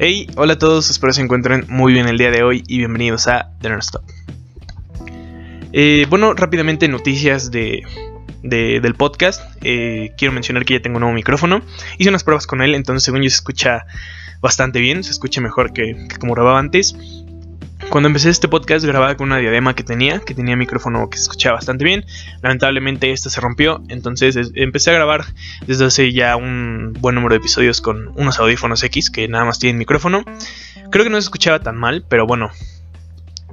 Hey, hola a todos, espero se encuentren muy bien el día de hoy y bienvenidos a The Nerdstop. Eh, bueno, rápidamente noticias de, del podcast. Eh, quiero mencionar que ya tengo un nuevo micrófono. Hice unas pruebas con él, entonces según yo se escucha bastante bien, se escucha mejor que como grababa antes. Cuando empecé este podcast grababa con una diadema que tenía, que tenía micrófono que se escuchaba bastante bien. Lamentablemente esta se rompió, entonces empecé a grabar desde hace ya un buen número de episodios con unos audífonos X que nada más tienen micrófono. Creo que no se escuchaba tan mal, pero bueno,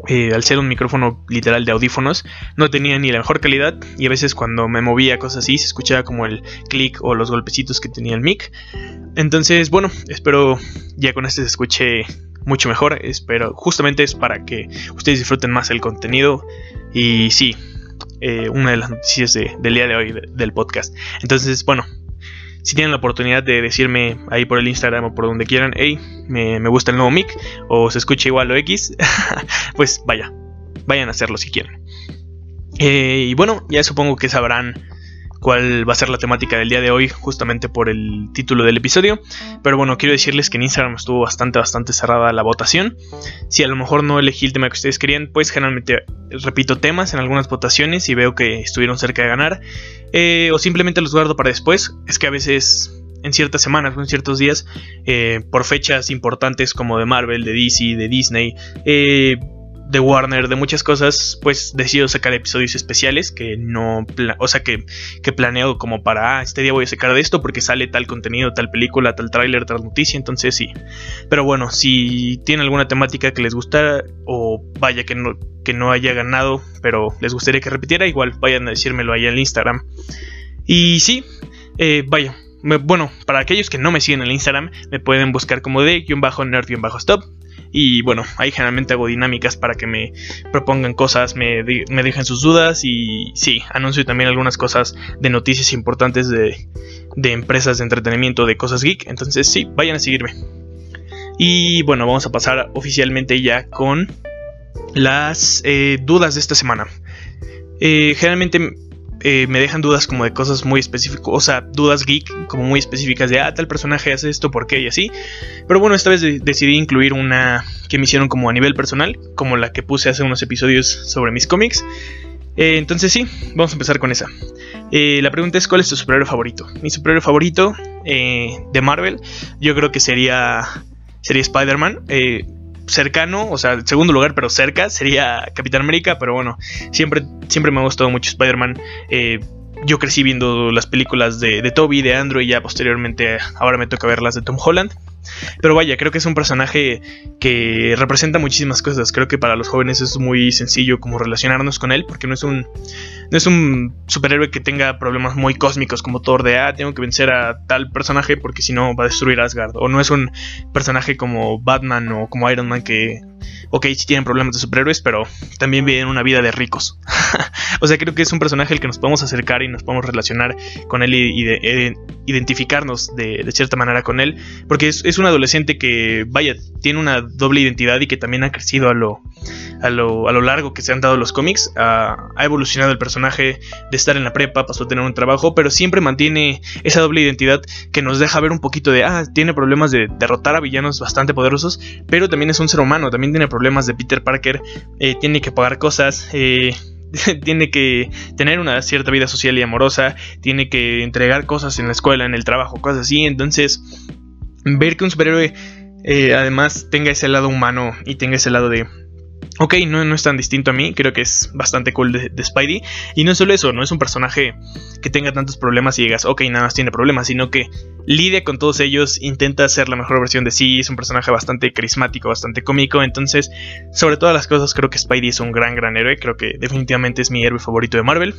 eh, al ser un micrófono literal de audífonos, no tenía ni la mejor calidad y a veces cuando me movía cosas así se escuchaba como el clic o los golpecitos que tenía el mic. Entonces, bueno, espero ya con este se escuche mucho mejor. Espero, justamente es para que ustedes disfruten más el contenido. Y sí, eh, una de las noticias del día de hoy del podcast. Entonces, bueno, si tienen la oportunidad de decirme ahí por el Instagram o por donde quieran, hey, me, gusta el nuevo mic o se escucha igual o X, pues vaya, vayan a hacerlo si quieren. Eh, y bueno, ya supongo que sabrán cuál va a ser la temática del día de hoy, justamente por el título del episodio. Pero bueno, quiero decirles que en Instagram estuvo bastante, bastante cerrada la votación. Si a lo mejor no elegí el tema que ustedes querían, pues generalmente repito temas en algunas votaciones y veo que estuvieron cerca de ganar. Eh, o simplemente los guardo para después. Es que a veces en ciertas semanas o en ciertos días, eh, por fechas importantes como de Marvel, de DC, de Disney, eh, de Warner, de muchas cosas, pues decido sacar episodios especiales que no, o sea, que, que planeo como para, ah, este día voy a sacar de esto porque sale tal contenido, tal película, tal tráiler, tal noticia, entonces sí. Pero bueno, si tienen alguna temática que les gusta o vaya que no, que no haya ganado, pero les gustaría que repitiera, igual vayan a decírmelo ahí en Instagram. Y sí, eh, vaya, bueno, para aquellos que no me siguen en el Instagram, me pueden buscar como de-nerd-stop. Y bueno, ahí generalmente hago dinámicas para que me propongan cosas, me, me dejen sus dudas y sí, anuncio también algunas cosas de noticias importantes de, de empresas de entretenimiento, de cosas geek. Entonces sí, vayan a seguirme. Y bueno, vamos a pasar oficialmente ya con las eh, dudas de esta semana. Eh, generalmente eh, me dejan dudas como de cosas muy específicas, o sea, dudas geek como muy específicas de, ah, tal personaje hace esto, ¿por qué? Y así. Pero bueno, esta vez decidí incluir una que me hicieron como a nivel personal, como la que puse hace unos episodios sobre mis cómics. Eh, entonces sí, vamos a empezar con esa. Eh, la pregunta es, ¿cuál es tu superhéroe favorito? Mi superhéroe favorito de Marvel, yo creo que sería, sería Spider-Man cercano, o sea, segundo lugar, pero cerca, sería Capitán América, pero bueno, siempre, siempre me ha gustado mucho Spider-Man. Eh, yo crecí viendo las películas de, de Toby, de Andrew y ya posteriormente ahora me toca ver las de Tom Holland. Pero vaya, creo que es un personaje que representa muchísimas cosas. Creo que para los jóvenes es muy sencillo como relacionarnos con él, porque no es un, no es un superhéroe que tenga problemas muy cósmicos como Thor de, ah, tengo que vencer a tal personaje porque si no va a destruir Asgard. O no es un personaje como Batman o como Iron Man que ok, sí tienen problemas de superhéroes, pero también viven una vida de ricos. o sea, creo que es un personaje al que nos podemos acercar y nos podemos relacionar con él y, de, identificarnos de, cierta manera con él, porque es, un adolescente que, vaya, tiene una doble identidad y que también ha crecido a lo, a lo, a lo largo que se han dado los cómics. ha evolucionado el personaje de estar en la prepa, pasó a tener un trabajo, pero siempre mantiene esa doble identidad que nos deja ver un poquito de, ah, tiene problemas de derrotar a villanos bastante poderosos, pero también es un ser humano, también tiene problemas de Peter Parker, eh, tiene que pagar cosas, eh, tiene que tener una cierta vida social y amorosa, tiene que entregar cosas en la escuela, en el trabajo, cosas así. Entonces, ver que un superhéroe eh, además tenga ese lado humano y tenga ese lado de Ok, no, no, es tan distinto a mí, creo que es bastante cool de, Spidey. Y no solo eso, no es un personaje que tenga tantos problemas y digas, ok, nada más tiene problemas, sino que lidia con todos ellos, intenta ser la mejor versión de sí, es un personaje bastante carismático, bastante cómico. Entonces, sobre todas las cosas, creo que Spidey es un gran, gran héroe, creo que definitivamente es mi héroe favorito de Marvel.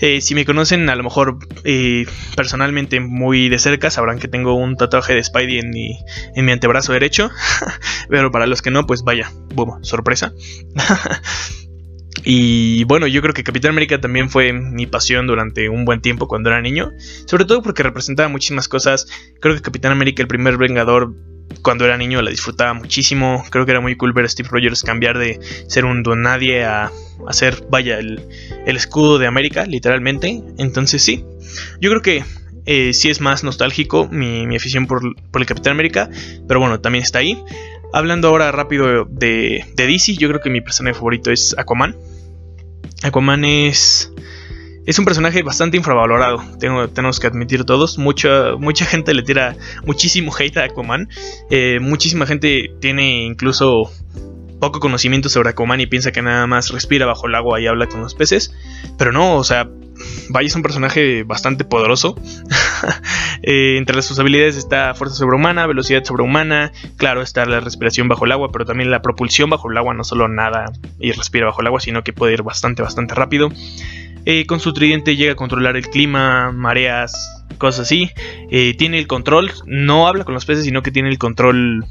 Eh, si me conocen, a lo mejor eh, personalmente muy de cerca, sabrán que tengo un tatuaje de Spidey en mi, en mi antebrazo derecho. Pero para los que no, pues vaya, boom, sorpresa. y bueno, yo creo que Capitán América también fue mi pasión durante un buen tiempo cuando era niño. Sobre todo porque representaba muchísimas cosas. Creo que Capitán América, el primer Vengador, cuando era niño la disfrutaba muchísimo. Creo que era muy cool ver a Steve Rogers cambiar de ser un don nadie a, ser, vaya, el, escudo de América, literalmente. Entonces sí, yo creo que Eh, sí es más nostálgico mi, afición por, el Capitán América, pero bueno, también está ahí. Hablando ahora rápido de, de DC, yo creo que mi personaje favorito es Aquaman. Aquaman es es un personaje bastante infravalorado, tengo, tenemos que admitir todos. Mucha, mucha gente le tira muchísimo hate a Aquaman. Eh, muchísima gente tiene incluso poco conocimiento sobre Aquaman y piensa que nada más respira bajo el agua y habla con los peces. Pero no, o sea, Vaya es un personaje bastante poderoso. Eh, entre sus habilidades está fuerza sobrehumana, velocidad sobrehumana, claro, está la respiración bajo el agua, pero también la propulsión bajo el agua, no solo nada y respira bajo el agua, sino que puede ir bastante, bastante rápido. Eh, con su tridente llega a controlar el clima, mareas, cosas así. Eh, tiene el control, no habla con los peces, sino que tiene el control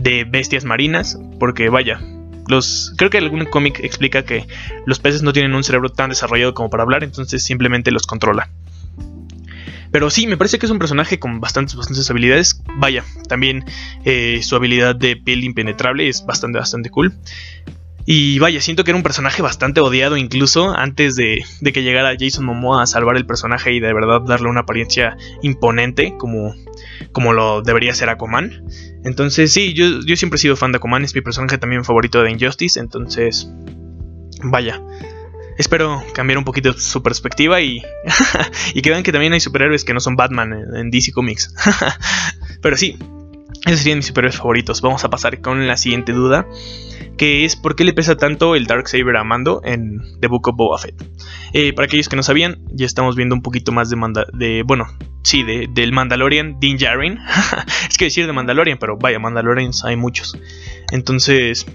de bestias marinas, porque vaya, los, creo que algún cómic explica que los peces no tienen un cerebro tan desarrollado como para hablar, entonces simplemente los controla. Pero sí, me parece que es un personaje con bastantes, bastantes habilidades. Vaya, también eh, su habilidad de piel impenetrable es bastante, bastante cool. Y vaya, siento que era un personaje bastante odiado incluso antes de, que llegara Jason Momoa a salvar el personaje y de verdad darle una apariencia imponente como, como lo debería ser Aquaman. Entonces sí, yo, yo siempre he sido fan de Aquaman, es mi personaje también favorito de Injustice, entonces vaya. Espero cambiar un poquito su perspectiva y, y que vean que también hay superhéroes que no son Batman en DC Comics. Pero sí, esos serían mis superhéroes favoritos. Vamos a pasar con la siguiente duda que es por qué le pesa tanto el Darksaber a Mando en The Book of Boba Fett. Eh, para aquellos que no sabían, ya estamos viendo un poquito más de, de bueno, sí, de, del Mandalorian, Din Djarin. es que decir de Mandalorian, pero vaya, Mandalorians hay muchos. Entonces,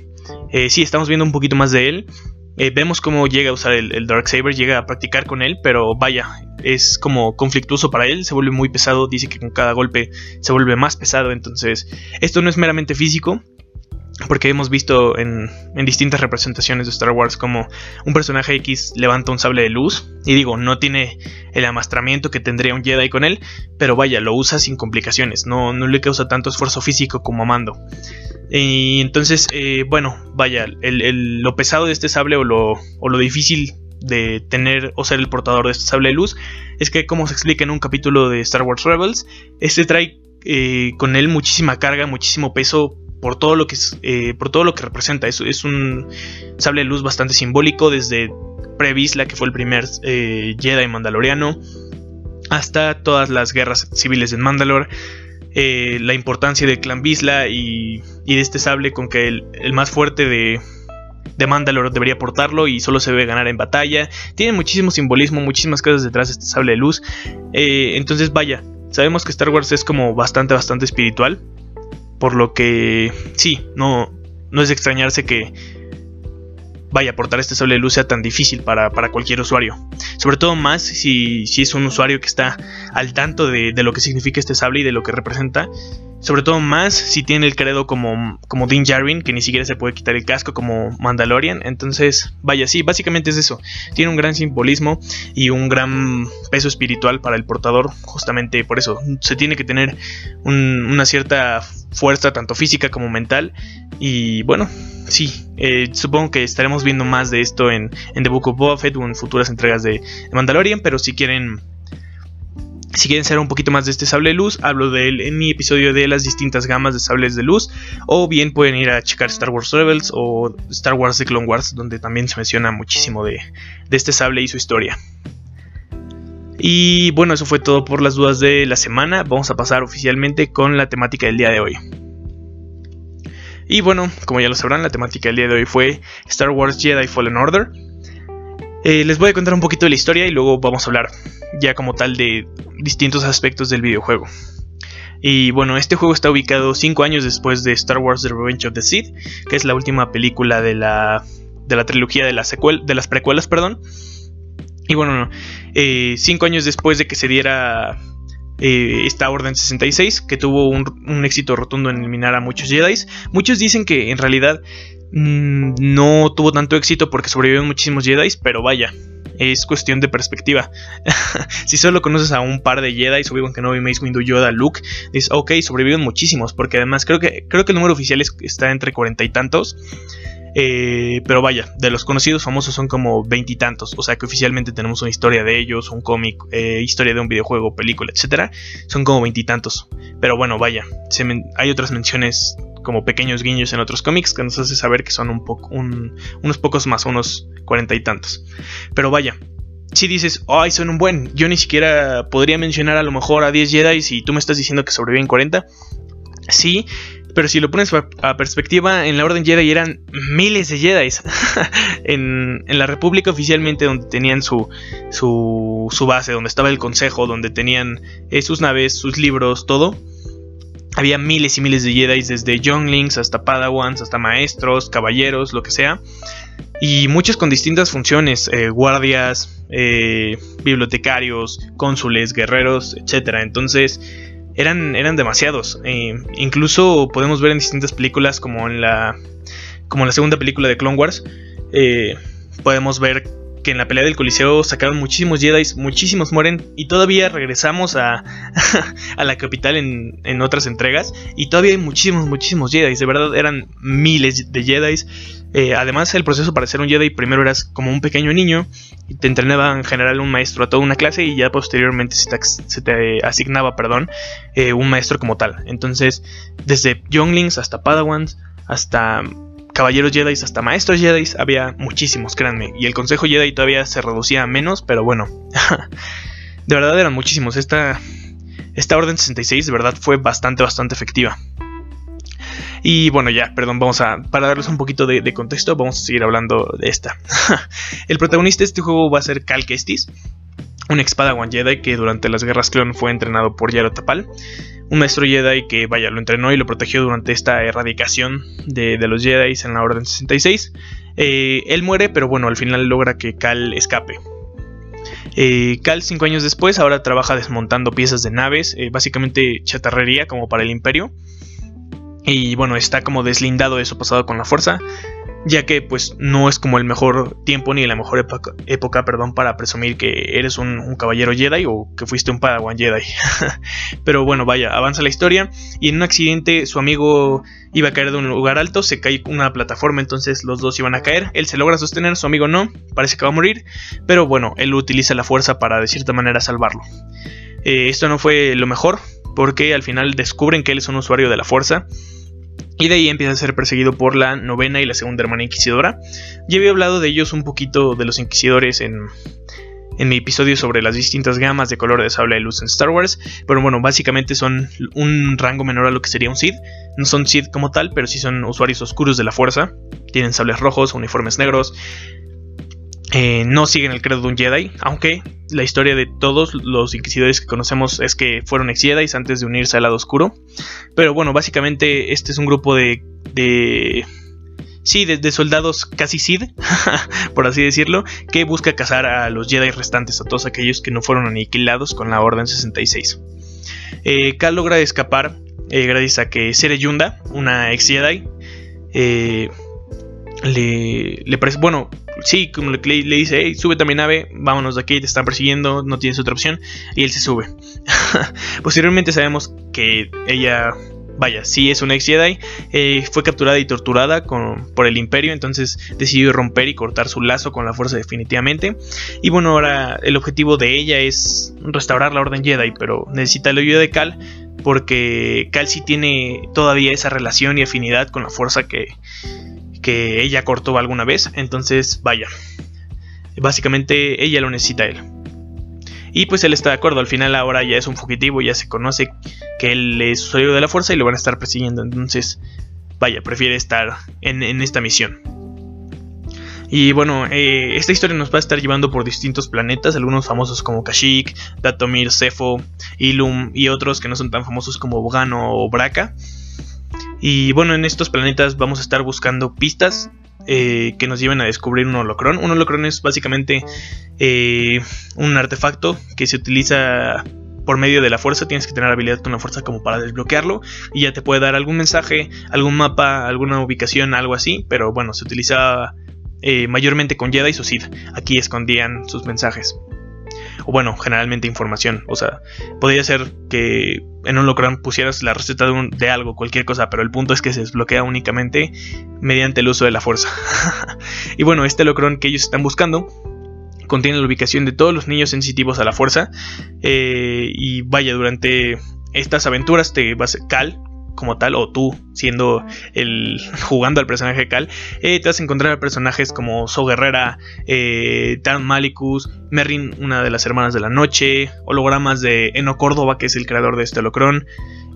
eh, sí, estamos viendo un poquito más de él. Eh, vemos cómo llega a usar el, el Darksaber, llega a practicar con él, pero vaya, es como conflictuoso para él, se vuelve muy pesado, dice que con cada golpe se vuelve más pesado, entonces esto no es meramente físico, porque hemos visto en, distintas representaciones de Star Wars como un personaje X levanta un sable de luz. Y digo, no tiene el amastramiento que tendría un Jedi con él, pero vaya, lo usa sin complicaciones. No, no le causa tanto esfuerzo físico como a Mando. Y entonces, eh, bueno, vaya, lo pesado de este sable o lo, o lo difícil de tener o ser el portador de este sable de luz es que, como se explica en un capítulo de Star Wars Rebels, este trae eh, con él muchísima carga, muchísimo peso por todo lo que, eh, por todo lo que representa. Es, es un sable de luz bastante simbólico desde Previsla, que fue el primer eh, Jedi mandaloriano, hasta todas las guerras civiles en Mandalore. Eh, la importancia del clan Visla y, de este sable con que el, más fuerte de, Mandalore debería portarlo y solo se debe ganar en batalla. Tiene muchísimo simbolismo, muchísimas cosas detrás de este sable de luz. entonces vaya, sabemos que Star Wars es como bastante, bastante espiritual. Por lo que sí, no, no es de extrañarse que vaya a portar este sable de luz sea tan difícil para, cualquier usuario. Sobre todo más si, si, es un usuario que está al tanto de, de, lo que significa este sable y de lo que representa. Sobre todo más si tiene el credo como, como Din que ni siquiera se puede quitar el casco como Mandalorian. Entonces, vaya, sí, básicamente es eso. Tiene un gran simbolismo y un gran peso espiritual para el portador. Justamente por eso se tiene que tener una cierta fuerza, tanto física como mental. Y bueno, sí, eh, supongo que estaremos viendo más de esto en, The Book of Boba o en futuras entregas de Mandalorian. Pero si quieren si quieren saber un poquito más de este sable de luz, hablo de él en mi episodio de las distintas gamas de sables de luz. O bien pueden ir a checar Star Wars Rebels o Star Wars The Clone Wars, donde también se menciona muchísimo de, este sable y su historia. Y bueno, eso fue todo por las dudas de la semana. Vamos a pasar oficialmente con la temática del día de hoy. Y bueno, como ya lo sabrán, la temática del día de hoy fue Star Wars Jedi Fallen Order. Eh, les voy a contar un poquito de la historia y luego vamos a hablar ya como tal de distintos aspectos del videojuego. Y bueno, este juego está ubicado 5 años después de Star Wars The Revenge of the Sith, que es la última película de la, de la trilogía de, la de las precuelas. Perdón. Y bueno, 5 eh, años después de que se diera eh, esta Orden 66, que tuvo un, un, éxito rotundo en eliminar a muchos Jedi, muchos dicen que en realidad Mm, no tuvo tanto éxito porque sobrevivieron muchísimos Jedi, pero vaya, es cuestión de perspectiva. si solo conoces a un par de Jedi, no vi Mace Windu, Yoda, Luke, dices, ok, sobrevivieron muchísimos, porque además creo que, creo que el número oficial está entre cuarenta y tantos. Eh, pero vaya, de los conocidos famosos son como veintitantos. O sea que oficialmente tenemos una historia de ellos, un cómic, eh, historia de un videojuego, película, etcétera. Son como veintitantos. Pero bueno, vaya, hay otras menciones como pequeños guiños en otros cómics que nos hace saber que son un poco, unos pocos más, unos cuarenta y tantos. Pero vaya, si dices, ay, son un buen, yo ni siquiera podría mencionar a lo mejor a 10 Jedi y tú me estás diciendo que sobreviven 40. Sí, pero si lo pones a perspectiva, en la Orden Jedi eran miles de Jedi. en, la República oficialmente donde tenían su, su, su, base, donde estaba el consejo, donde tenían eh, sus naves, sus libros, todo. Había miles y miles de Jedi, desde Younglings hasta Padawans, hasta maestros, caballeros, lo que sea. Y muchos con distintas funciones, eh, guardias, eh, bibliotecarios, cónsules, guerreros, etc. Entonces eran, eran demasiados. Eh, incluso podemos ver en distintas películas como en la, como en la segunda película de Clone Wars. podemos ver que en la pelea del Coliseo sacaron muchísimos Jedi, muchísimos mueren y todavía regresamos a, a la capital en, en, otras entregas y todavía hay muchísimos, muchísimos Jedi, de verdad eran miles de Jedi. Eh, además el proceso para ser un Jedi primero eras como un pequeño niño y te entrenaba en general un maestro a toda una clase y ya posteriormente se te, asignaba, perdón, eh, un maestro como tal. Entonces desde Younglings hasta Padawans hasta caballeros Jedi hasta maestros Jedi, había muchísimos, créanme. Y el consejo Jedi todavía se reducía a menos, pero bueno. de verdad eran muchísimos. Esta, esta Orden 66 de verdad fue bastante, bastante efectiva. Y bueno, ya, perdón, vamos a. Para darles un poquito de, contexto, vamos a seguir hablando de esta. el protagonista de este juego va a ser Cal Kestis, un ex Padawan Jedi que durante las guerras clon fue entrenado por Yaro Tapal un maestro Jedi que, vaya, lo entrenó y lo protegió durante esta erradicación de, los Jedi en la Orden 66. Eh, él muere, pero bueno, al final logra que Cal escape. Eh, Cal, cinco años después, ahora trabaja desmontando piezas de naves, eh, básicamente chatarrería como para el Imperio. Y bueno, está como deslindado de su pasado con la fuerza ya que pues no es como el mejor tiempo ni la mejor época, perdón, para presumir que eres un, caballero Jedi o que fuiste un Padawan Jedi. Pero bueno, vaya, avanza la historia y en un accidente su amigo iba a caer de un lugar alto, se cae una plataforma, entonces los dos iban a caer, él se logra sostener, su amigo no, parece que va a morir, pero bueno, él utiliza la fuerza para de cierta manera salvarlo. Eh, esto no fue lo mejor, porque al final descubren que él es un usuario de la fuerza y de ahí empieza a ser perseguido por la novena y la segunda hermana inquisidora. Ya había hablado de ellos un poquito de los inquisidores en, en mi episodio sobre las distintas gamas de color de sable de luz en Star Wars. Pero bueno, básicamente son un rango menor a lo que sería un Sith. No son Sith como tal, pero sí son usuarios oscuros de la fuerza. Tienen sables rojos, uniformes negros, eh, no siguen el credo de un Jedi, aunque la historia de todos los inquisidores que conocemos es que fueron ex Jedi antes de unirse al lado oscuro. Pero bueno, básicamente este es un grupo de... de sí, de, soldados casi Sid, por así decirlo, que busca cazar a los Jedi restantes, a todos aquellos que no fueron aniquilados con la Orden 66. Eh, logra escapar eh, gracias a que Sere Yunda, una ex Jedi, le, le parece, bueno, sí, como le, dice, hey, súbete a mi nave, vámonos de aquí, te están persiguiendo, no tienes otra opción. Y él se sube. Posteriormente sabemos que ella, vaya, sí es una ex Jedi, eh, fue capturada y torturada por el imperio, entonces decidió romper y cortar su lazo con la fuerza definitivamente. Y bueno, ahora el objetivo de ella es restaurar la orden Jedi, pero necesita el ayuda de Cal porque Cal sí tiene todavía esa relación y afinidad con la fuerza que, que ella cortó alguna vez. Entonces, vaya. Básicamente ella lo necesita a él. Y pues él está de acuerdo. Al final ahora ya es un fugitivo. Ya se conoce que él es usuario de la fuerza y lo van a estar persiguiendo. Entonces, vaya, prefiere estar en, esta misión. Y bueno, eh, esta historia nos va a estar llevando por distintos planetas, algunos famosos como Kashyyyk, Datomir, Sefo, Ilum y otros que no son tan famosos como Bogano o Braca. Y bueno, en estos planetas vamos a estar buscando pistas eh, que nos lleven a descubrir un holocrón. Un holocrón es básicamente eh, un artefacto que se utiliza por medio de la fuerza. Tienes que tener habilidad con la fuerza como para desbloquearlo. Y ya te puede dar algún mensaje, algún mapa, alguna ubicación, algo así. Pero bueno, se utiliza eh, mayormente con Jedi y Sith. Aquí escondían sus mensajes. O bueno, generalmente información. O sea, podría ser que en un holocron pusieras la receta de, de algo, cualquier cosa, pero el punto es que se desbloquea únicamente mediante el uso de la fuerza. y bueno, este holocron que ellos están buscando contiene la ubicación de todos los niños sensitivos a la fuerza. Eh, y vaya, durante estas aventuras te vas Cal como tal, o tú siendo el jugando al personaje Cal, eh, te vas a encontrar personajes como So Guerrera, eh, Taron Malicus, Merrin, una de las hermanas de la noche, hologramas de Eno Córdoba, que es el creador de este holocron.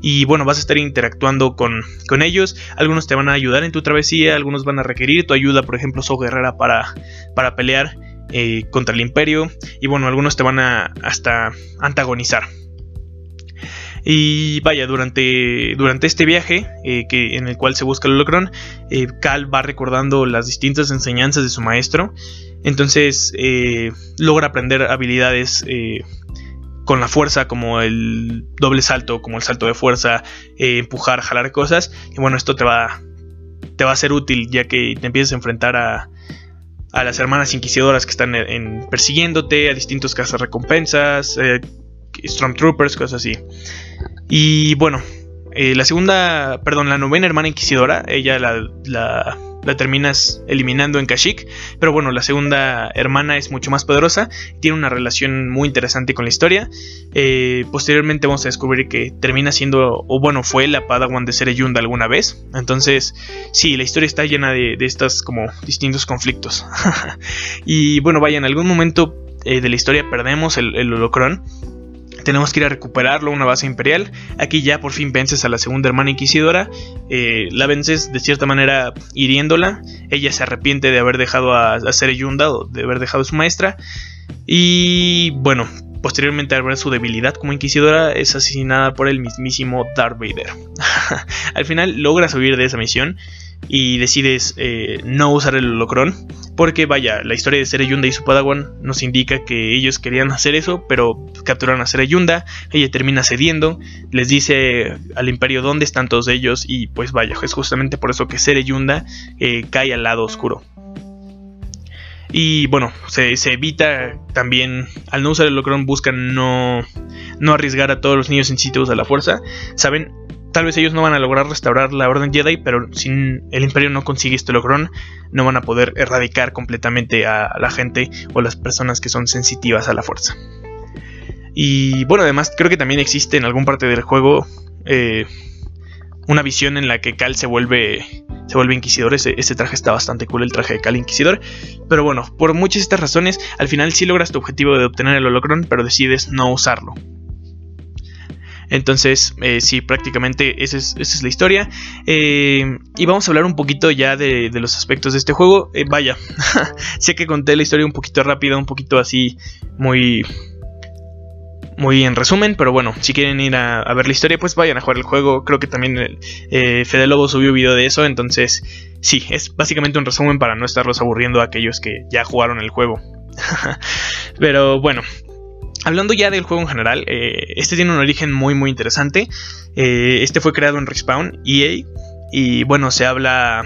Y bueno, vas a estar interactuando con, con, ellos. Algunos te van a ayudar en tu travesía, algunos van a requerir tu ayuda, por ejemplo, So Guerrera para, para pelear. Eh, contra el imperio y bueno, algunos te van a hasta antagonizar. Y vaya, durante, durante este viaje eh, que, en el cual se busca el holocron, eh, Cal va recordando las distintas enseñanzas de su maestro. Entonces logra aprender habilidades con la fuerza, como el doble salto, como el salto de fuerza, empujar, jalar cosas. Y bueno, esto te va, te va a ser útil ya que te empiezas a enfrentar a, a las hermanas inquisidoras que están en, persiguiéndote, a distintos cazas recompensas, eh, Stormtroopers, cosas así. Y bueno, eh, la segunda, perdón, la novena hermana inquisidora, ella la la terminas eliminando en Kashyyyk. Pero bueno, la segunda hermana es mucho más poderosa, tiene una relación muy interesante con la historia. Eh, posteriormente vamos a descubrir que termina siendo, o bueno, fue la Padawan de Sereyunda alguna vez. Entonces, sí, la historia está llena de, de estas como distintos conflictos. y bueno, vaya, en algún momento eh, de la historia perdemos el, el holocron tenemos que ir a recuperarlo, una base imperial. Aquí ya por fin vences a la segunda hermana inquisidora. Eh, la vences de cierta manera hiriéndola. Ella se arrepiente de haber dejado a, a Sereyunda o de haber dejado a su maestra. Y bueno, posteriormente al ver su debilidad como inquisidora es asesinada por el mismísimo Darth Vader. al final logra huir de esa misión y decides eh, no usar el holocron. Porque vaya, la historia de Sereyunda y su Padawan nos indica que ellos querían hacer eso, pero capturaron a Sereyunda, ella termina cediendo, les dice al imperio dónde están todos ellos y pues vaya, es justamente por eso que Sereyunda eh, cae al lado oscuro. Y bueno, se, evita también, al no usar el holocron, buscan no, no arriesgar a todos los niños sensitivos a la fuerza. Saben, Tal vez ellos no van a lograr restaurar la Orden Jedi, pero si el Imperio no consigue este logrón, no van a poder erradicar completamente a la gente o las personas que son sensitivas a la fuerza. Y bueno, además creo que también existe en algún parte del juego eh, una visión en la que Cal se vuelve se vuelve inquisidor. Ese, traje está bastante cool, el traje de Cal Inquisidor. Pero bueno, por muchas de estas razones, al final sí logras tu objetivo de obtener el holocron, pero decides no usarlo. Entonces, eh, sí, prácticamente esa es, la historia. Eh, y vamos a hablar un poquito ya de, los aspectos de este juego. Eh, vaya, sé que conté la historia un poquito rápida, un poquito así, muy... Muy en resumen, pero bueno, si quieren ir a, ver la historia, pues vayan a jugar el juego. Creo que también Fede Lobo subió video de eso, entonces sí, es básicamente un resumen para no estarlos aburriendo a aquellos que ya jugaron el juego. pero bueno, Hablando ya del juego en general, eh, este tiene un origen muy muy interesante. Eh, este fue creado en Respawn, EA, y bueno, se habla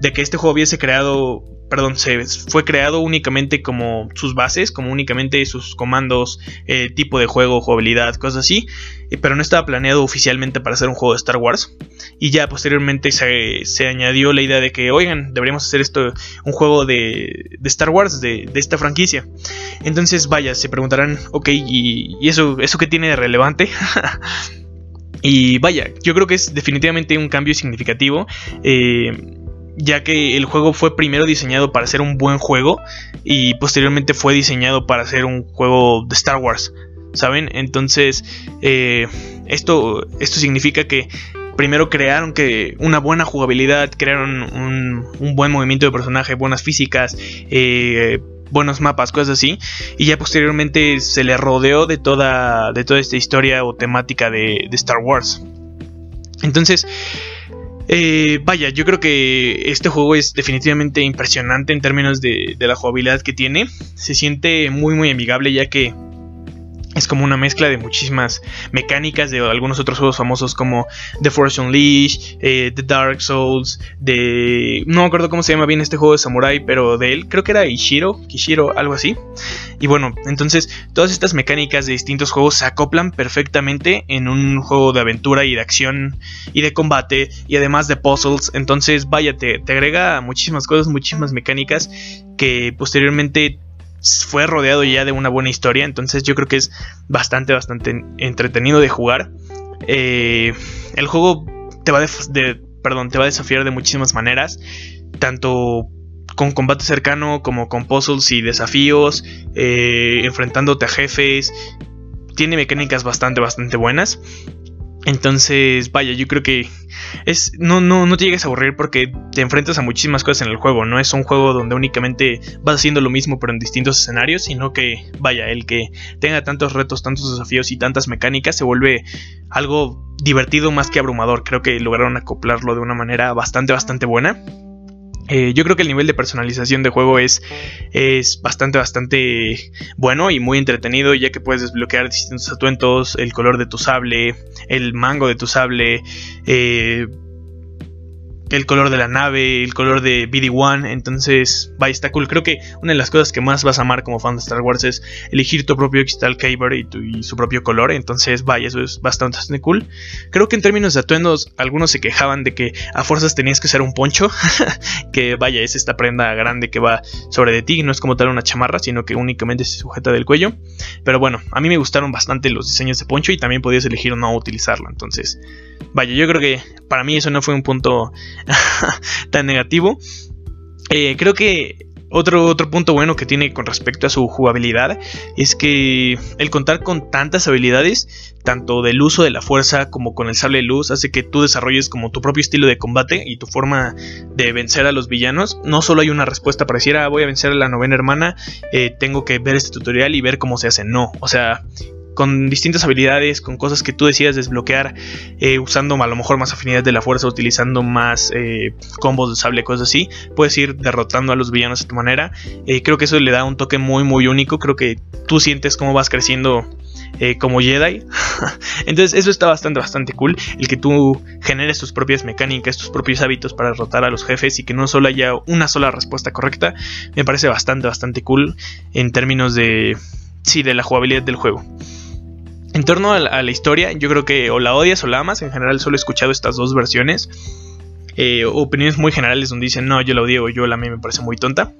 de que este juego hubiese creado perdón, se fue creado únicamente como sus bases, como únicamente sus comandos, eh, tipo de juego, jugabilidad, cosas así, eh, pero no estaba planeado oficialmente para hacer un juego de Star Wars. Y ya posteriormente se, añadió la idea de que, oigan, deberíamos hacer esto, un juego de, Star Wars, de, esta franquicia. Entonces, vaya, se preguntarán, ok, ¿y, eso, eso qué tiene de relevante? y vaya, yo creo que es definitivamente un cambio significativo. Eh, ya que el juego fue primero diseñado para ser un buen juego y posteriormente fue diseñado para ser un juego de Star Wars, ¿saben? Entonces, eh, esto, esto significa que primero crearon que una buena jugabilidad, crearon un, buen movimiento de personaje, buenas físicas, eh, buenos mapas, cosas así, y ya posteriormente se le rodeó de toda, de toda esta historia o temática de, de Star Wars. Entonces, eh, vaya, yo creo que este juego es definitivamente impresionante en términos de, la jugabilidad que tiene. Se siente muy muy amigable ya que es como una mezcla de muchísimas mecánicas de algunos otros juegos famosos como The Force Unleashed, eh, The Dark Souls, de... No me acuerdo cómo se llama bien este juego de Samurai, pero de él creo que era Ishiro, Kishiro, algo así. Y bueno, entonces todas estas mecánicas de distintos juegos se acoplan perfectamente en un juego de aventura y de acción y de combate y además de puzzles. Entonces, vaya, te, te agrega muchísimas cosas, muchísimas mecánicas que posteriormente fue rodeado ya de una buena historia, entonces yo creo que es bastante, bastante entretenido de jugar. Eh, el juego te va, de, perdón, te va a desafiar de muchísimas maneras, tanto con combate cercano como con puzzles y desafíos, eh, enfrentándote a jefes. Tiene mecánicas bastante, bastante buenas. Entonces, vaya, yo creo que es no, no, no te llegues a aburrir porque te enfrentas a muchísimas cosas en el juego. No es un juego donde únicamente vas haciendo lo mismo pero en distintos escenarios, sino que, vaya, el que tenga tantos retos, tantos desafíos y tantas mecánicas se vuelve algo divertido más que abrumador. Creo que lograron acoplarlo de una manera bastante, bastante buena. Eh, yo creo que el nivel de personalización de juego es, es bastante, bastante bueno y muy entretenido, ya que puedes desbloquear distintos atuentos, el color de tu sable, el mango de tu sable, eh, el color de la nave, el color de BD-1. Entonces, vaya, está cool. Creo que una de las cosas que más vas a amar como fan de Star Wars es elegir tu propio Crystal Kyber y, su propio color. Entonces, vaya, eso es bastante, cool. Creo que en términos de atuendos, algunos se quejaban de que a fuerzas tenías que usar un poncho. que vaya, es esta prenda grande que va sobre de ti. No es como tal una chamarra, sino que únicamente se sujeta del cuello. Pero bueno, a mí me gustaron bastante los diseños de poncho y también podías elegir no utilizarlo. Entonces, vaya, yo creo que para mí eso no fue un punto tan negativo. Eh, creo que otro, otro punto bueno que tiene con respecto a su jugabilidad es que el contar con tantas habilidades, tanto del uso de la fuerza como con el sable de luz, hace que tú desarrolles como tu propio estilo de combate y tu forma de vencer a los villanos. No solo hay una respuesta pareciera, ah, voy a vencer a la novena hermana, eh, tengo que ver este tutorial y ver cómo se hace. No, o sea, con distintas habilidades, con cosas que tú decidas desbloquear, eh, usando a lo mejor más afinidad de la fuerza, utilizando más eh, combos de sable, cosas así, puedes ir derrotando a los villanos de tu manera. Eh, creo que eso le da un toque muy, muy único. Creo que tú sientes cómo vas creciendo como Jedi. Entonces eso está bastante, bastante cool. El que tú generes tus propias mecánicas, tus propios hábitos para derrotar a los jefes y que no solo haya una sola respuesta correcta, me parece bastante, bastante cool en términos de... Sí, de la jugabilidad del juego. En torno a la, historia, yo creo que o la odias o la amas. En general solo he escuchado estas dos versiones. Eh, opiniones muy generales donde dicen, no, yo la odio o yo la a mí me parece muy tonta.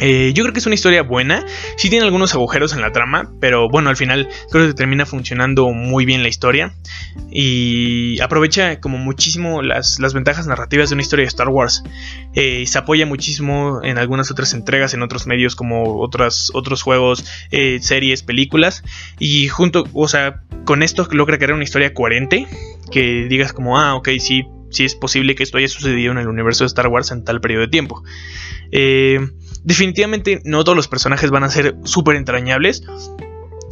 Eh, yo creo que es una historia buena, sí tiene algunos agujeros en la trama, pero bueno, al final creo que termina funcionando muy bien la historia y aprovecha como muchísimo las, ventajas narrativas de una historia de Star Wars. Eh, se apoya muchísimo en algunas otras entregas, en otros medios como otras, otros juegos, eh, series, películas y junto, o sea, con esto logra crear una historia coherente que digas como, ah, ok, sí, sí es posible que esto haya sucedido en el universo de Star Wars en tal periodo de tiempo. Eh, definitivamente no todos los personajes van a ser súper entrañables.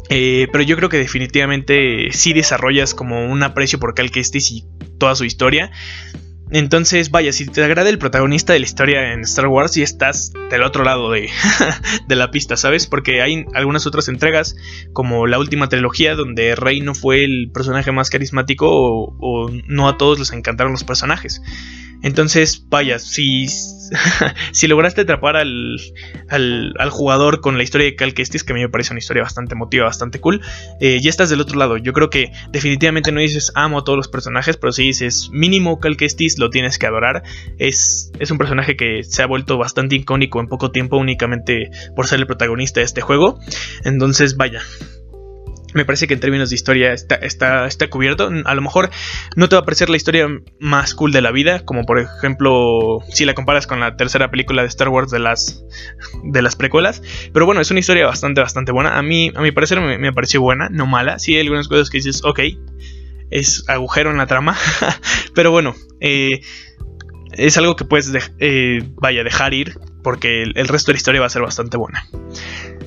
Eh, pero yo creo que definitivamente sí desarrollas como un aprecio por Cal Kestis y toda su historia. Entonces, vaya, si te agrada el protagonista de la historia en Star Wars, y estás del otro lado de, la pista, ¿sabes? Porque hay algunas otras entregas, como la última trilogía, donde Rey no fue el personaje más carismático o no a todos les encantaron los personajes. Entonces, vaya, si, si lograste atrapar al, al, jugador con la historia de Cal Kestis, que a mí me parece una historia bastante emotiva, bastante cool, eh, ya estás del otro lado. Yo creo que definitivamente no dices amo a todos los personajes, pero si dices mínimo Cal Kestis, lo tienes que adorar. Es, es un personaje que se ha vuelto bastante icónico en poco tiempo, únicamente por ser el protagonista de este juego. Entonces, vaya, me parece que en términos de historia está, está, está, cubierto. A lo mejor no te va a parecer la historia más cool de la vida, como por ejemplo si la comparas con la tercera película de Star Wars de las, de las precuelas. Pero bueno, es una historia bastante, bastante buena. A mí, a mi parecer, me, pareció buena, no mala. Sí hay algunas cosas que dices, ok, es agujero en la trama. pero bueno, eh, es algo que puedes, eh, vaya, dejar ir, porque el resto de la historia va a ser bastante buena.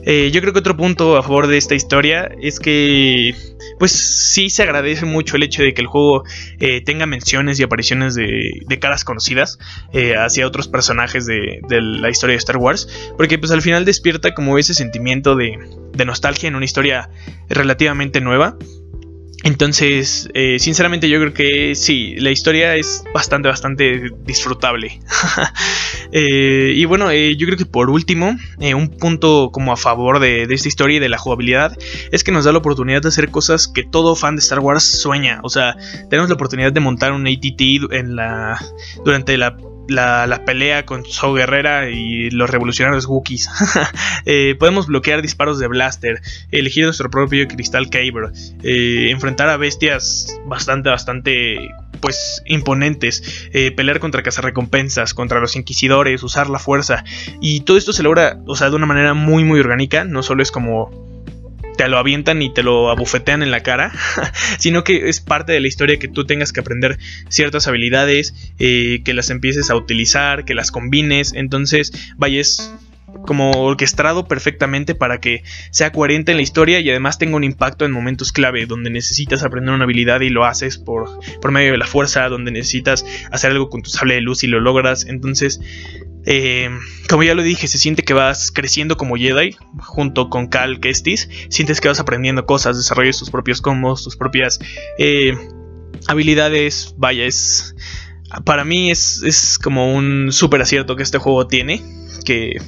Eh, yo creo que otro punto a favor de esta historia es que, pues sí se agradece mucho el hecho de que el juego eh, tenga menciones y apariciones de, caras conocidas eh, hacia otros personajes de, de, la historia de Star Wars, porque pues al final despierta como ese sentimiento de, de nostalgia en una historia relativamente nueva. Entonces, eh, sinceramente yo creo que sí, la historia es bastante, bastante disfrutable. Eh, y bueno, eh, yo creo que por último, un punto como a favor de, esta historia y de la jugabilidad es que nos da la oportunidad de hacer cosas que todo fan de Star Wars sueña. O sea, tenemos la oportunidad de montar un ATT en la, durante la la, pelea con So Guerrera y los revolucionarios Wookiees. Eh, podemos bloquear disparos de blaster, elegir nuestro propio cristal Kyber, eh, enfrentar a bestias bastante, bastante pues imponentes, eh, pelear contra cazarrecompensas, contra los inquisidores, usar la fuerza. Y todo esto se logra, o sea, de una manera muy, muy orgánica. No solo es como te lo avientan y te lo abufetean en la cara, sino que es parte de la historia que tú tengas que aprender ciertas habilidades, eh, que las empieces a utilizar, que las combines, entonces vayas como orquestado perfectamente para que sea coherente en la historia y además tenga un impacto en momentos clave donde necesitas aprender una habilidad y lo haces por, por medio de la fuerza, donde necesitas hacer algo con tu sable de luz y lo logras. Entonces eh, como ya lo dije, se siente que vas creciendo como Jedi junto con Cal Kestis. Sientes que vas aprendiendo cosas, desarrollas tus propios combos, tus propias eh, habilidades. Vaya, es. Para mí es, es como un súper acierto que este juego tiene. Que.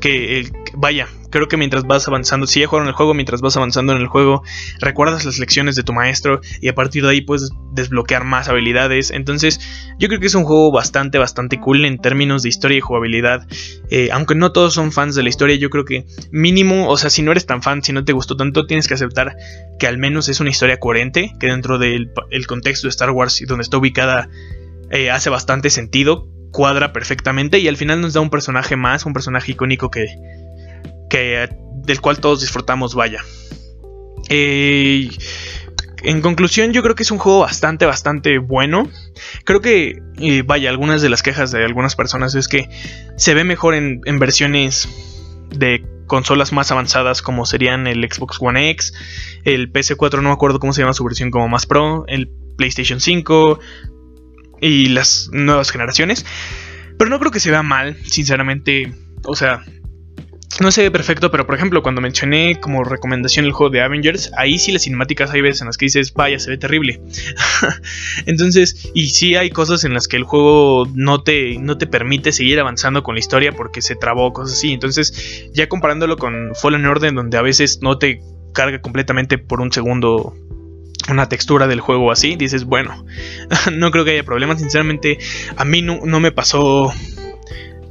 Que, vaya, creo que mientras vas avanzando, si ya jugaron el juego, mientras vas avanzando en el juego, recuerdas las lecciones de tu maestro y a partir de ahí puedes desbloquear más habilidades. Entonces, yo creo que es un juego bastante, bastante cool en términos de historia y jugabilidad. Eh, aunque no todos son fans de la historia, yo creo que mínimo, o sea, si no eres tan fan, si no te gustó tanto, tienes que aceptar que al menos es una historia coherente, que dentro del contexto de Star Wars y donde está ubicada eh, hace bastante sentido cuadra perfectamente y al final nos da un personaje más, un personaje icónico que, del cual todos disfrutamos, vaya. Eh, en conclusión, yo creo que es un juego bastante, bastante bueno. Creo que, vaya, algunas de las quejas de algunas personas es que se ve mejor en, versiones de consolas más avanzadas como serían el Xbox One X, el PS4 no me acuerdo cómo se llama su versión como más pro, el PlayStation 5 y las nuevas generaciones. Pero no creo que se vea mal, sinceramente. O sea, no se ve perfecto, pero por ejemplo, cuando mencioné como recomendación el juego de Avengers, ahí sí las cinemáticas hay veces en las que dices, vaya, se ve terrible. Entonces, y sí hay cosas en las que el juego no te, no te permite seguir avanzando con la historia porque se trabó, cosas así. Entonces, ya comparándolo con Fallen Order, donde a veces no te carga completamente por un segundo una textura del juego así, dices, bueno, no creo que haya problemas. Sinceramente, a mí no, no me pasó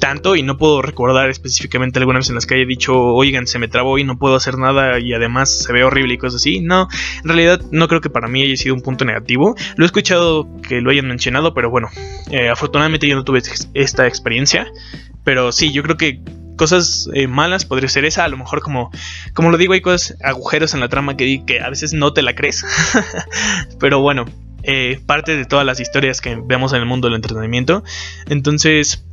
tanto y no puedo recordar específicamente algunas veces en las que haya dicho, oigan, se me trabó y no puedo hacer nada y además se ve horrible y cosas así. No, en realidad no creo que para mí haya sido un punto negativo. Lo he escuchado que lo hayan mencionado, pero bueno, eh, afortunadamente yo no tuve esta experiencia. Pero sí, yo creo que cosas eh, malas podría ser esa. A lo mejor, como, como lo digo, hay cosas, agujeros en la trama que, que a veces no te la crees. Pero bueno, eh, parte de todas las historias que vemos en el mundo del entretenimiento. Entonces,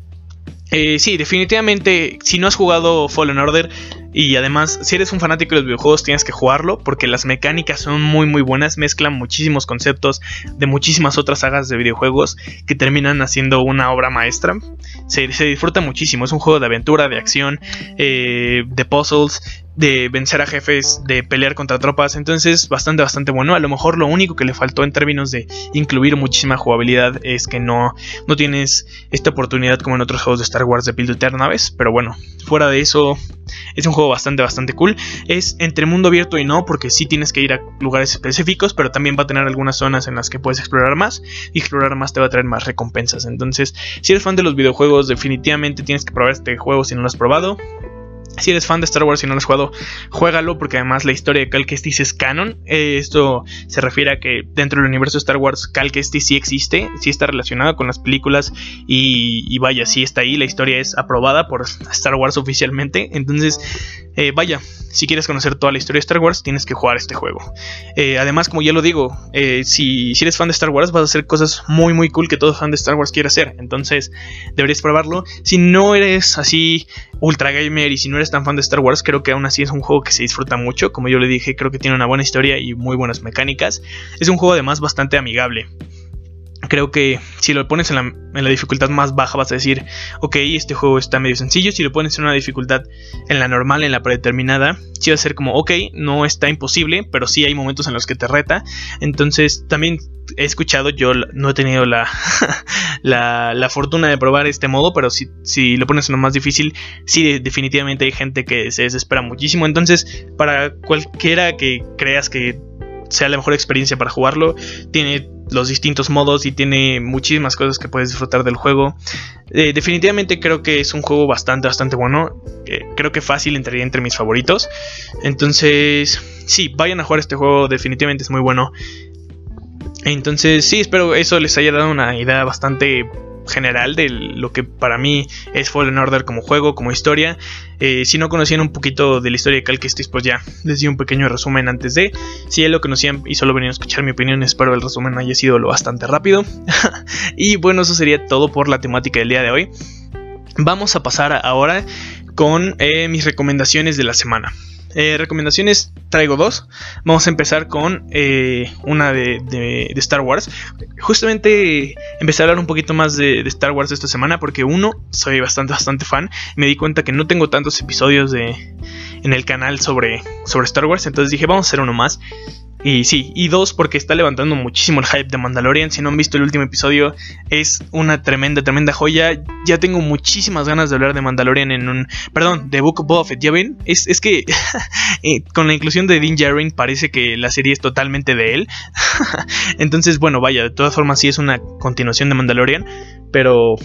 eh, sí, definitivamente, si no has jugado Fallen Order y además si eres un fanático de los videojuegos tienes que jugarlo porque las mecánicas son muy muy buenas, mezclan muchísimos conceptos de muchísimas otras sagas de videojuegos que terminan haciendo una obra maestra. Se, disfruta muchísimo, es un juego de aventura, de acción, eh, de puzzles de vencer a jefes, de pelear contra tropas, entonces bastante, bastante bueno. A lo mejor lo único que le faltó en términos de incluir muchísima jugabilidad es que no, no tienes esta oportunidad como en otros juegos de Star Wars de pildotear naves, pero bueno, fuera de eso es un juego bastante, bastante cool. Es entre mundo abierto y no, porque sí tienes que ir a lugares específicos, pero también va a tener algunas zonas en las que puedes explorar más, y explorar más te va a traer más recompensas. Entonces, si eres fan de los videojuegos, definitivamente tienes que probar este juego si no lo has probado. Si eres fan de Star Wars y no lo has jugado, juégalo porque además la historia de Cal Kestis es canon. Eh, esto se refiere a que dentro del universo de Star Wars Cal Kestis sí existe, sí está relacionado con las películas y, vaya, sí está ahí. La historia es aprobada por Star Wars oficialmente. Entonces, eh, vaya, si quieres conocer toda la historia de Star Wars, tienes que jugar este juego. Eh, además, como ya lo digo, si, si eres fan de Star Wars, vas a hacer cosas muy, muy cool que todo fan de Star Wars quiere hacer. Entonces, deberías probarlo. Si no eres así ultra gamer y si no eres tan fan de Star Wars, creo que aún así es un juego que se disfruta mucho. Como yo le dije, creo que tiene una buena historia y muy buenas mecánicas. Es un juego además bastante amigable creo que si lo pones en la, dificultad más baja vas a decir, ok, este juego está medio sencillo. Si lo pones en una dificultad en la normal, en la predeterminada, sí va a ser como, ok, no está imposible, pero sí hay momentos en los que te reta. Entonces también he escuchado, yo no he tenido la, la, fortuna de probar este modo, pero si, si lo pones en lo más difícil, sí definitivamente hay gente que se desespera muchísimo. Entonces, para cualquiera que creas que sea la mejor experiencia para jugarlo, tiene los distintos modos y tiene muchísimas cosas que puedes disfrutar del juego. Eh, definitivamente creo que es un juego bastante, bastante bueno. creo que fácil entraría entre mis favoritos. Entonces, sí, vayan a jugar este juego, definitivamente es muy bueno. Entonces, sí, espero eso les haya dado una idea bastante general de lo que para mí es Fallen Order como juego, como historia. Eh, si no conocían un poquito de la historia de Cal pues ya les di un pequeño resumen antes de. Si ya lo conocían y solo venían a escuchar mi opinión, espero el resumen haya sido lo bastante rápido. y bueno, eso sería todo por la temática del día de hoy. Vamos a pasar ahora con eh, mis recomendaciones de la semana. Eh, recomendaciones traigo dos. Vamos a empezar con eh, una de, Star Wars. Justamente empecé a hablar un poquito más de, Star Wars esta semana porque uno, soy bastante, bastante fan. Me di cuenta que no tengo tantos episodios de, en el canal sobre, sobre Star Wars. Entonces dije, vamos a hacer uno más. Y sí, y dos, porque está levantando muchísimo el hype de Mandalorian. Si no han visto el último episodio, es una tremenda, tremenda joya. Ya tengo muchísimas ganas de hablar de Mandalorian en un. Perdón, de Book of Boba Fett. ¿Ya ven? Es, es que eh, con la inclusión de Dean Djarin parece que la serie es totalmente de él. Entonces, bueno, vaya, de todas formas, sí es una continuación de Mandalorian. Pero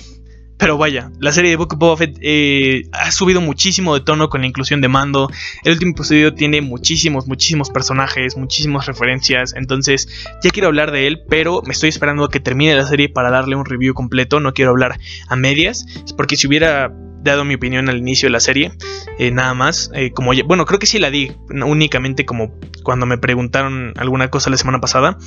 pero vaya, la serie de Book of Boba Fett eh, ha subido muchísimo de tono con la inclusión de Mando. El último episodio tiene muchísimos, muchísimos personajes, muchísimas referencias. Entonces, ya quiero hablar de él, pero me estoy esperando a que termine la serie para darle un review completo. No quiero hablar a medias, porque si hubiera dado mi opinión al inicio de la serie, eh, nada más. Eh, como bueno, creo que sí la di, únicamente como cuando me preguntaron alguna cosa la semana pasada.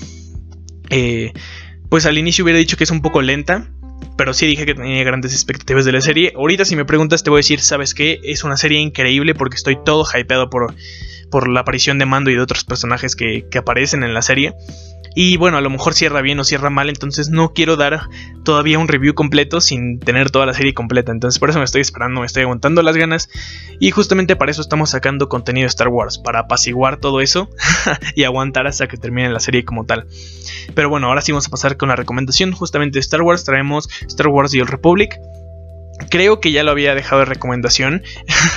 pues al inicio hubiera dicho que es un poco lenta pero sí dije que tenía grandes expectativas de la serie. Ahorita si me preguntas te voy a decir, ¿sabes qué? Es una serie increíble porque estoy todo hypeado por, por la aparición de Mando y de otros personajes que, que aparecen en la serie. Y bueno, a lo mejor cierra bien o cierra mal, entonces no quiero dar todavía un review completo sin tener toda la serie completa. Entonces por eso me estoy esperando, me estoy aguantando las ganas. Y justamente para eso estamos sacando contenido de Star Wars, para apaciguar todo eso y aguantar hasta que termine la serie como tal. Pero bueno, ahora sí vamos a pasar con la recomendación justamente de Star Wars. Traemos Star Wars The Old Republic. Creo que ya lo había dejado de recomendación.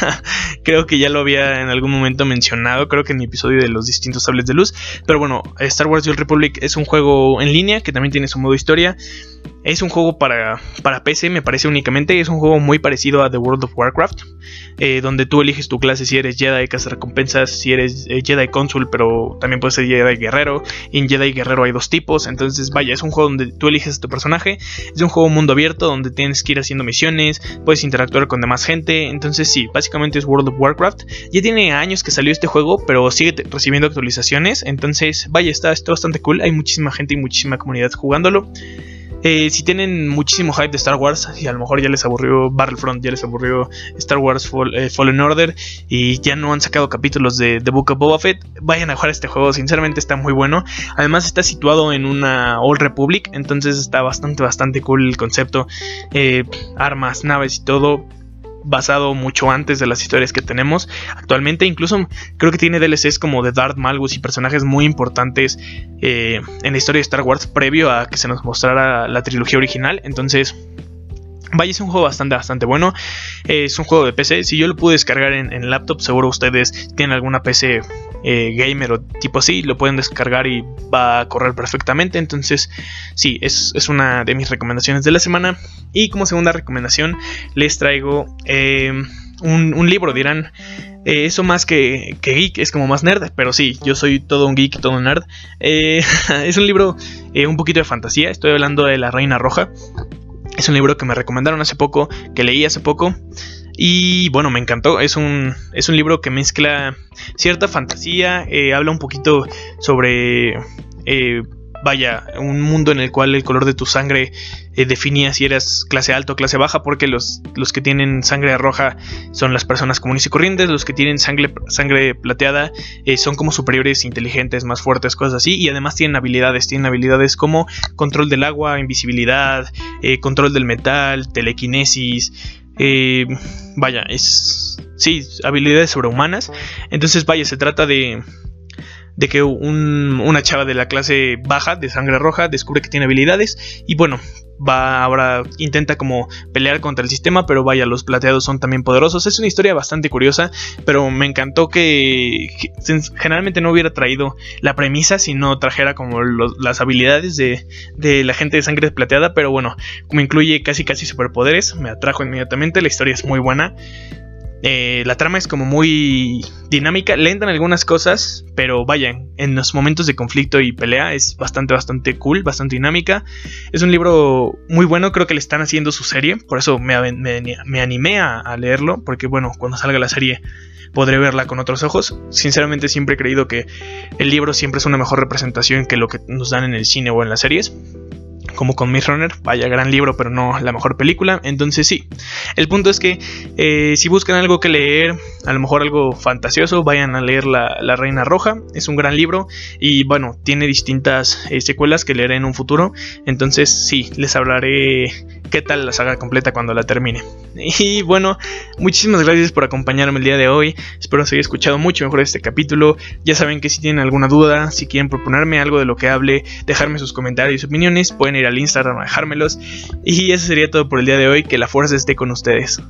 creo que ya lo había en algún momento mencionado. Creo que en mi episodio de los distintos sables de luz. Pero bueno, Star Wars The Republic es un juego en línea que también tiene su modo historia. Es un juego para, para PC, me parece únicamente. Es un juego muy parecido a The World of Warcraft. Eh, donde tú eliges tu clase si eres Jedi, recompensas, si eres eh, Jedi Consul, pero también puedes ser Jedi Guerrero. Y en Jedi Guerrero hay dos tipos. Entonces, vaya, es un juego donde tú eliges tu personaje. Es un juego mundo abierto donde tienes que ir haciendo misiones, puedes interactuar con demás gente. Entonces, sí, básicamente es World of Warcraft. Ya tiene años que salió este juego, pero sigue recibiendo actualizaciones. Entonces, vaya, está, está bastante cool. Hay muchísima gente y muchísima comunidad jugándolo. Eh, si tienen muchísimo hype de Star Wars y a lo mejor ya les aburrió Battlefront, ya les aburrió Star Wars eh, Fallen Order y ya no han sacado capítulos de The Book of Boba Fett, vayan a jugar este juego, sinceramente está muy bueno. Además está situado en una Old Republic, entonces está bastante, bastante cool el concepto. Eh, armas, naves y todo basado mucho antes de las historias que tenemos actualmente. Incluso creo que tiene DLCs como de Darth Malgus y personajes muy importantes eh, en la historia de Star Wars previo a que se nos mostrara la trilogía original. Entonces, Vaya, es un juego bastante, bastante bueno. es un juego de PC. Si yo lo pude descargar en, laptop, seguro ustedes tienen alguna PC eh, gamer o tipo así. Lo pueden descargar y va a correr perfectamente. Entonces, sí, es, una de mis recomendaciones de la semana. Y como segunda recomendación, les traigo eh, un, libro. Dirán, eh, eso más que, que, geek, es como más nerd. Pero sí, yo soy todo un geek, todo un nerd. es un libro un poquito de fantasía. Estoy hablando de La Reina Roja. Es un libro que me recomendaron hace poco, que leí hace poco. Y bueno, me encantó. Es un, es un libro que mezcla cierta fantasía. Eh, habla un poquito sobre eh, vaya, un mundo en el cual el color de tu sangre eh, definía si eras clase alta o clase baja, porque los, los que tienen sangre roja son las personas comunes y corrientes, los que tienen sangre, sangre plateada eh, son como superiores, inteligentes, más fuertes, cosas así, y además tienen habilidades, tienen habilidades como control del agua, invisibilidad, control del metal, telequinesis, vaya, es... Sí, habilidades sobrehumanas. Entonces, vaya, se trata de de que una chava de la clase baja, de sangre roja, descubre que tiene habilidades y bueno, va ahora intenta como pelear contra el sistema, pero vaya, los plateados son también poderosos. Es una historia bastante curiosa, pero me encantó que generalmente no hubiera traído la premisa, sino trajera como las habilidades de, de, la gente de sangre plateada, pero bueno, como incluye casi casi superpoderes, me atrajo inmediatamente, la historia es muy buena. Eh, la trama es como muy dinámica, lenta en algunas cosas, pero vayan, en los momentos de conflicto y pelea es bastante, bastante cool, bastante dinámica. Es un libro muy bueno, creo que le están haciendo su serie, por eso me, animé a, leerlo, porque bueno, cuando salga la serie podré verla con otros ojos. Sinceramente siempre he creído que el libro siempre es una mejor representación que lo que nos dan en el cine o en las series como con Miss Runner, vaya gran libro, pero no la mejor película. Entonces sí, el punto es que eh, si buscan algo que leer, a lo mejor algo fantasioso, vayan a leer La, Reina Roja. Es un gran libro y bueno, tiene distintas eh, secuelas que leeré en un futuro. Entonces sí, les hablaré qué tal la saga completa cuando la termine. Y bueno, muchísimas gracias por acompañarme el día de hoy. Espero que haya escuchado mucho mejor este capítulo. Ya saben que si tienen alguna duda, si quieren proponerme algo de lo que hable, dejarme sus comentarios y opiniones, pueden ir al Instagram a dejármelos. Y eso sería todo por el día de hoy. Que la fuerza esté con ustedes.